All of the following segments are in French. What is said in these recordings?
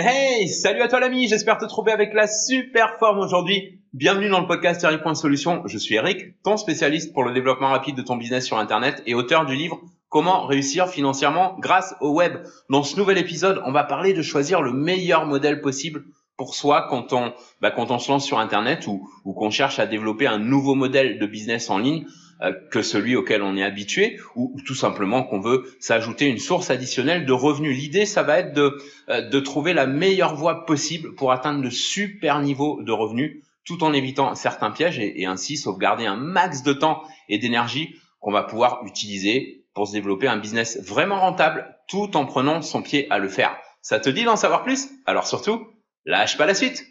Hey, salut à toi l'ami, j'espère te trouver avec la super forme aujourd'hui. Bienvenue dans le podcast Solution. Je suis Eric, ton spécialiste pour le développement rapide de ton business sur Internet et auteur du livre Comment réussir financièrement grâce au web. Dans ce nouvel épisode, on va parler de choisir le meilleur modèle possible pour soi quand on, bah, quand on se lance sur Internet ou, ou qu'on cherche à développer un nouveau modèle de business en ligne. Euh, que celui auquel on est habitué, ou, tout simplement qu'on veut s'ajouter une source additionnelle de revenus. L'idée, ça va être de, euh, de trouver la meilleure voie possible pour atteindre de super niveaux de revenus, tout en évitant certains pièges et, et ainsi sauvegarder un max de temps et d'énergie qu'on va pouvoir utiliser pour se développer un business vraiment rentable, tout en prenant son pied à le faire. Ça te dit d'en savoir plus? Alors surtout, lâche pas la suite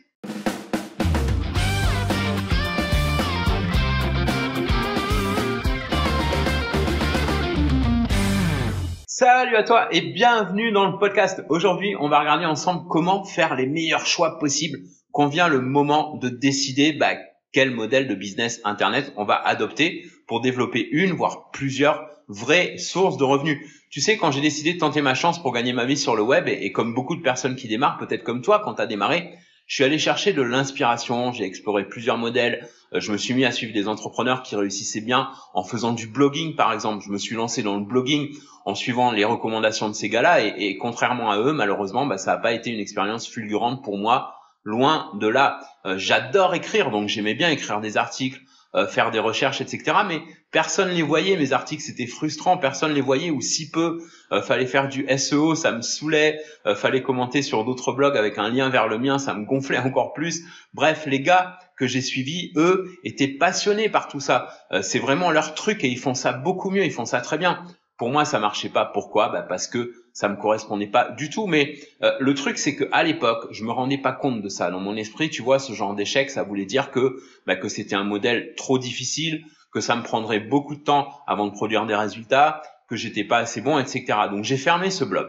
Salut à toi et bienvenue dans le podcast. Aujourd'hui, on va regarder ensemble comment faire les meilleurs choix possibles quand vient le moment de décider bah, quel modèle de business internet on va adopter pour développer une voire plusieurs vraies sources de revenus. Tu sais, quand j'ai décidé de tenter ma chance pour gagner ma vie sur le web et, comme beaucoup de personnes qui démarrent, peut-être comme toi quand tu as démarré, je suis allé chercher de l'inspiration, j'ai exploré plusieurs modèles, je me suis mis à suivre des entrepreneurs qui réussissaient bien en faisant du blogging par exemple. Je me suis lancé dans le blogging en suivant les recommandations de ces gars-là et, contrairement à eux, malheureusement, bah, ça n'a pas été une expérience fulgurante pour moi. Loin de là, euh, j'adore écrire, donc j'aimais bien écrire des articles, euh, faire des recherches, etc. Mais personne les voyait, mes articles, c'était frustrant, personne les voyait ou si peu. Euh, fallait faire du SEO, ça me saoulait. Euh, fallait commenter sur d'autres blogs avec un lien vers le mien, ça me gonflait encore plus. Bref, les gars que j'ai suivis, eux, étaient passionnés par tout ça. c'est vraiment leur truc et ils font ça beaucoup mieux, ils font ça très bien. Pour moi, ça marchait pas. Pourquoi? Bah Parce que ça me correspondait pas du tout. Mais euh, le truc, c'est que à l'époque, je me rendais pas compte de ça. Dans mon esprit, tu vois, ce genre d'échec, ça voulait dire que bah, que c'était un modèle trop difficile, que ça me prendrait beaucoup de temps avant de produire des résultats, que j'étais pas assez bon, etc. Donc j'ai fermé ce blog.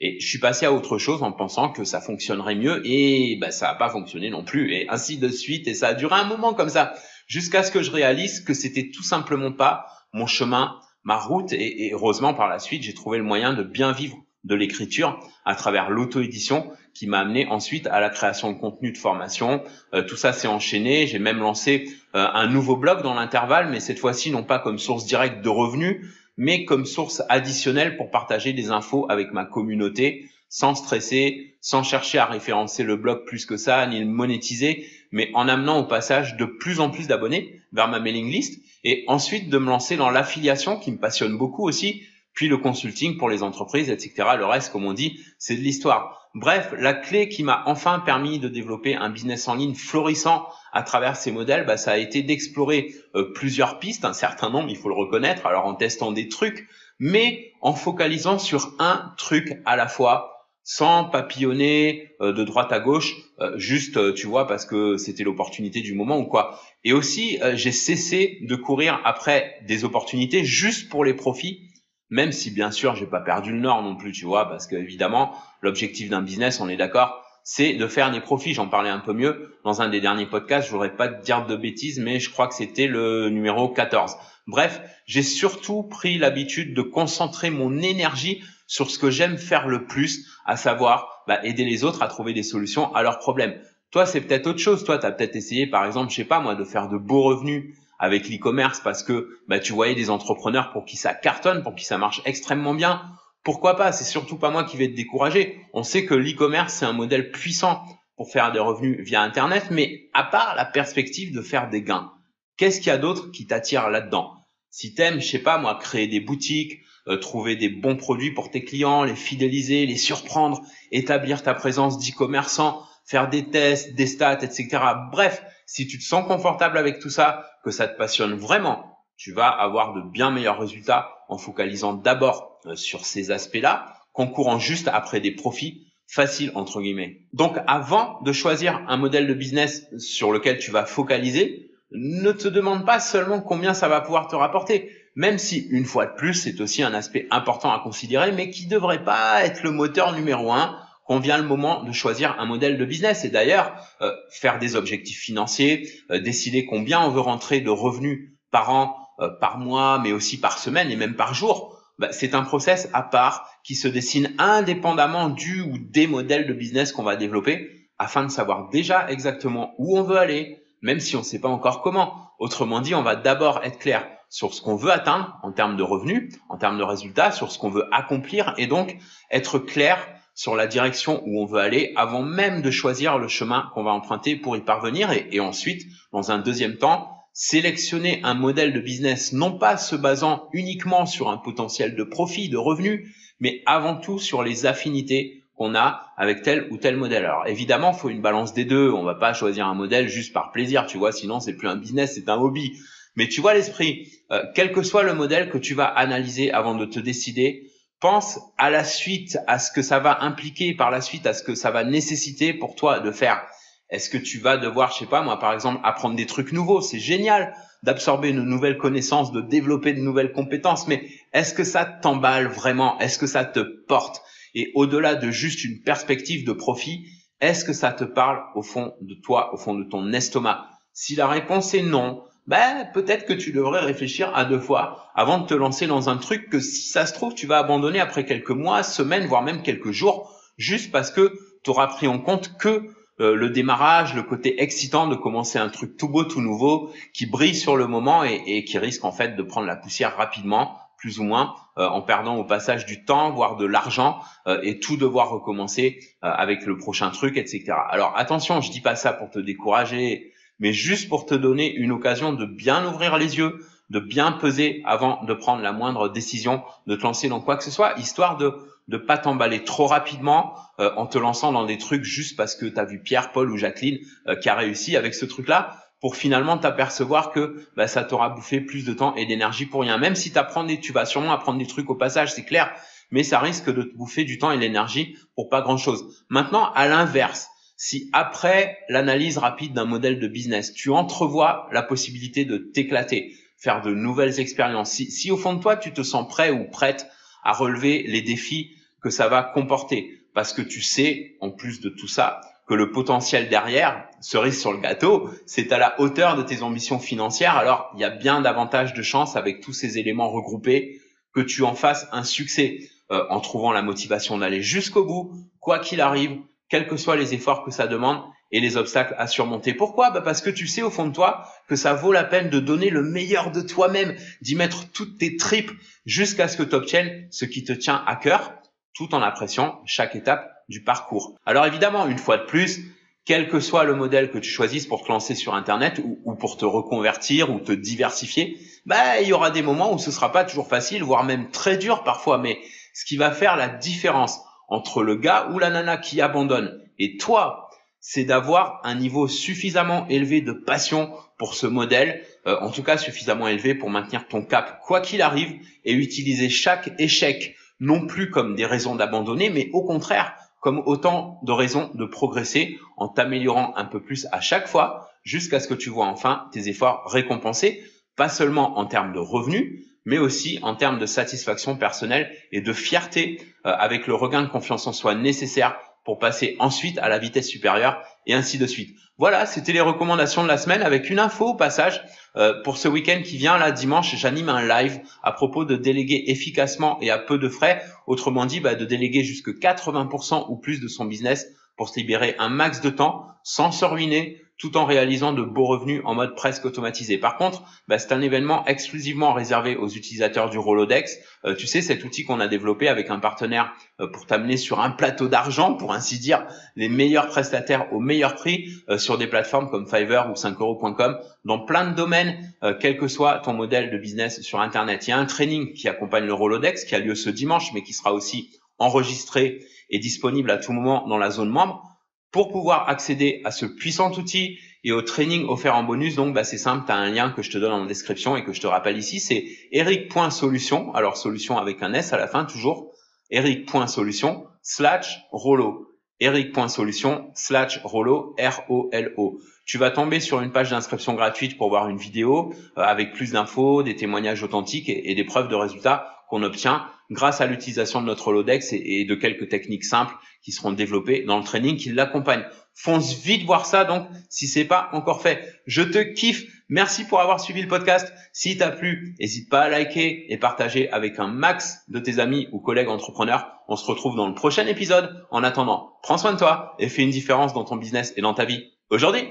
Et je suis passé à autre chose en pensant que ça fonctionnerait mieux et bah, ça n'a pas fonctionné non plus et ainsi de suite et ça a duré un moment comme ça jusqu'à ce que je réalise que c'était tout simplement pas mon chemin ma route et, heureusement par la suite j'ai trouvé le moyen de bien vivre de l'écriture à travers l'auto-édition qui m'a amené ensuite à la création de contenu de formation. Euh, tout ça s'est enchaîné. J'ai même lancé euh, un nouveau blog dans l'intervalle, mais cette fois-ci non pas comme source directe de revenus, mais comme source additionnelle pour partager des infos avec ma communauté sans stresser, sans chercher à référencer le blog plus que ça, ni le monétiser, mais en amenant au passage de plus en plus d'abonnés vers ma mailing list et ensuite de me lancer dans l'affiliation qui me passionne beaucoup aussi, puis le consulting pour les entreprises, etc. Le reste, comme on dit, c'est de l'histoire. Bref, la clé qui m'a enfin permis de développer un business en ligne florissant à travers ces modèles, bah, ça a été d'explorer euh, plusieurs pistes, un certain nombre, il faut le reconnaître, alors en testant des trucs, mais en focalisant sur un truc à la fois, sans papillonner euh, de droite à gauche, euh, juste, tu vois, parce que c'était l'opportunité du moment ou quoi. Et aussi, j'ai cessé de courir après des opportunités juste pour les profits, même si bien sûr, j'ai pas perdu le nord non plus, tu vois, parce que évidemment, l'objectif d'un business, on est d'accord, c'est de faire des profits. J'en parlais un peu mieux dans un des derniers podcasts. Je voudrais pas te dire de bêtises, mais je crois que c'était le numéro 14. Bref, j'ai surtout pris l'habitude de concentrer mon énergie sur ce que j'aime faire le plus, à savoir bah, aider les autres à trouver des solutions à leurs problèmes. Toi, c'est peut-être autre chose. Toi, tu as peut-être essayé, par exemple, je sais pas moi, de faire de beaux revenus avec l'e-commerce parce que bah, tu voyais des entrepreneurs pour qui ça cartonne, pour qui ça marche extrêmement bien. Pourquoi pas? C'est surtout pas moi qui vais te décourager. On sait que l'e-commerce, c'est un modèle puissant pour faire des revenus via Internet, mais à part la perspective de faire des gains, qu'est-ce qu'il y a d'autre qui t'attire là-dedans? Si t'aimes, je sais pas moi, créer des boutiques, euh, trouver des bons produits pour tes clients, les fidéliser, les surprendre, établir ta présence d'e-commerçant, faire des tests, des stats, etc. Bref, si tu te sens confortable avec tout ça, que ça te passionne vraiment, tu vas avoir de bien meilleurs résultats en focalisant d'abord euh, sur ces aspects-là, concourant juste après des profits faciles entre guillemets. Donc avant de choisir un modèle de business sur lequel tu vas focaliser, ne te demande pas seulement combien ça va pouvoir te rapporter, même si une fois de plus c'est aussi un aspect important à considérer, mais qui devrait pas être le moteur numéro un quand vient le moment de choisir un modèle de business. Et d'ailleurs, euh, faire des objectifs financiers, euh, décider combien on veut rentrer de revenus par an, par mois, mais aussi par semaine et même par jour, bah, c'est un process à part qui se dessine indépendamment du ou des modèles de business qu'on va développer afin de savoir déjà exactement où on veut aller, même si on ne sait pas encore comment. Autrement dit, on va d'abord être clair sur ce qu'on veut atteindre en termes de revenus, en termes de résultats, sur ce qu'on veut accomplir et donc être clair sur la direction où on veut aller avant même de choisir le chemin qu'on va emprunter pour y parvenir et, et ensuite, dans un deuxième temps, sélectionner un modèle de business non pas se basant uniquement sur un potentiel de profit, de revenus, mais avant tout sur les affinités qu'on a avec tel ou tel modèle. Alors évidemment, faut une balance des deux. On va pas choisir un modèle juste par plaisir, tu vois, sinon c'est plus un business, c'est un hobby. Mais tu vois l'esprit, euh, quel que soit le modèle que tu vas analyser avant de te décider, pense à la suite, à ce que ça va impliquer par la suite, à ce que ça va nécessiter pour toi de faire. Est-ce que tu vas devoir, je sais pas moi, par exemple, apprendre des trucs nouveaux? C'est génial d'absorber de nouvelles connaissances, de développer de nouvelles compétences, mais est-ce que ça t'emballe vraiment? Est-ce que ça te porte? Et au-delà de juste une perspective de profit, est-ce que ça te parle au fond de toi, au fond de ton estomac? Si la réponse est non, ben peut-être que tu devrais réfléchir à deux fois avant de te lancer dans un truc que si ça se trouve tu vas abandonner après quelques mois, semaines, voire même quelques jours, juste parce que tu auras pris en compte que euh, le démarrage, le côté excitant de commencer un truc tout beau, tout nouveau, qui brille sur le moment et, qui risque en fait de prendre la poussière rapidement, plus ou moins, euh, en perdant au passage du temps, voire de l'argent, euh, et tout devoir recommencer avec le prochain truc, etc. Alors attention, je dis pas ça pour te décourager, mais juste pour te donner une occasion de bien ouvrir les yeux, de bien peser avant de prendre la moindre décision, de te lancer dans quoi que ce soit, histoire de de pas t'emballer trop rapidement euh, en te lançant dans des trucs juste parce que tu as vu Pierre, Paul ou Jacqueline euh, qui a réussi avec ce truc-là pour finalement t'apercevoir que bah, ça t'aura bouffé plus de temps et d'énergie pour rien. Même si t'apprends des, tu vas sûrement apprendre des trucs au passage, c'est clair, mais ça risque de te bouffer du temps et de l'énergie pour pas grand-chose. Maintenant, à l'inverse, si après l'analyse rapide d'un modèle de business, tu entrevois la possibilité de t'éclater, faire de nouvelles expériences, si, si au fond de toi tu te sens prêt ou prête à relever les défis que ça va comporter. Parce que tu sais, en plus de tout ça, que le potentiel derrière, cerise sur le gâteau, c'est à la hauteur de tes ambitions financières. Alors, il y a bien davantage de chances avec tous ces éléments regroupés que tu en fasses un succès euh, en trouvant la motivation d'aller jusqu'au bout, quoi qu'il arrive, quels que soient les efforts que ça demande et les obstacles à surmonter. Pourquoi? Bah Parce que tu sais au fond de toi que ça vaut la peine de donner le meilleur de toi-même, d'y mettre toutes tes tripes jusqu'à ce que tu obtiennes ce qui te tient à cœur tout en appréciant chaque étape du parcours. Alors évidemment, une fois de plus, quel que soit le modèle que tu choisisses pour te lancer sur Internet ou, pour te reconvertir ou te diversifier, bah, il y aura des moments où ce sera pas toujours facile, voire même très dur parfois. Mais ce qui va faire la différence entre le gars ou la nana qui abandonne. Et toi, c'est d'avoir un niveau suffisamment élevé de passion pour ce modèle, euh, en tout cas suffisamment élevé pour maintenir ton cap quoi qu'il arrive et utiliser chaque échec non plus comme des raisons d'abandonner, mais au contraire comme autant de raisons de progresser en t'améliorant un peu plus à chaque fois jusqu'à ce que tu vois enfin tes efforts récompensés, pas seulement en termes de revenus, mais aussi en termes de satisfaction personnelle et de fierté euh, avec le regain de confiance en soi nécessaire pour passer ensuite à la vitesse supérieure et ainsi de suite. Voilà, c'était les recommandations de la semaine avec une info au passage. Euh, pour ce week-end qui vient, là, dimanche, j'anime un live à propos de déléguer efficacement et à peu de frais. Autrement dit, bah, de déléguer jusque 80% ou plus de son business pour se libérer un max de temps sans se ruiner, tout en réalisant de beaux revenus en mode presque automatisé. Par contre, bah, c'est un événement exclusivement réservé aux utilisateurs du Rolodex. Euh, tu sais, cet outil qu'on a développé avec un partenaire euh, pour t'amener sur un plateau d'argent, pour ainsi dire, les meilleurs prestataires au meilleur prix euh, sur des plateformes comme Fiverr ou 5euros.com dans plein de domaines, quel que soit ton modèle de business sur Internet. Il y a un training qui accompagne le Rolodex qui a lieu ce dimanche, mais qui sera aussi enregistré et disponible à tout moment dans la zone membre. Pour pouvoir accéder à ce puissant outil et au training offert en bonus, donc bah, c'est simple, tu as un lien que je te donne en description et que je te rappelle ici, c'est eric.solution, alors solution avec un S à la fin toujours, eric.solution slash rollo, eric.solution slash rollo, R-O-L-O. Tu vas tomber sur une page d'inscription gratuite pour voir une vidéo euh, avec plus d'infos, des témoignages authentiques et, des preuves de résultats qu'on obtient grâce à l'utilisation de notre Lodex et, de quelques techniques simples qui seront développées dans le training qui l'accompagne. Fonce vite voir ça donc si c'est pas encore fait. Je te kiffe. Merci pour avoir suivi le podcast. Si t'a plu, n'hésite pas à liker et partager avec un max de tes amis ou collègues entrepreneurs. On se retrouve dans le prochain épisode. En attendant, prends soin de toi et fais une différence dans ton business et dans ta vie aujourd'hui.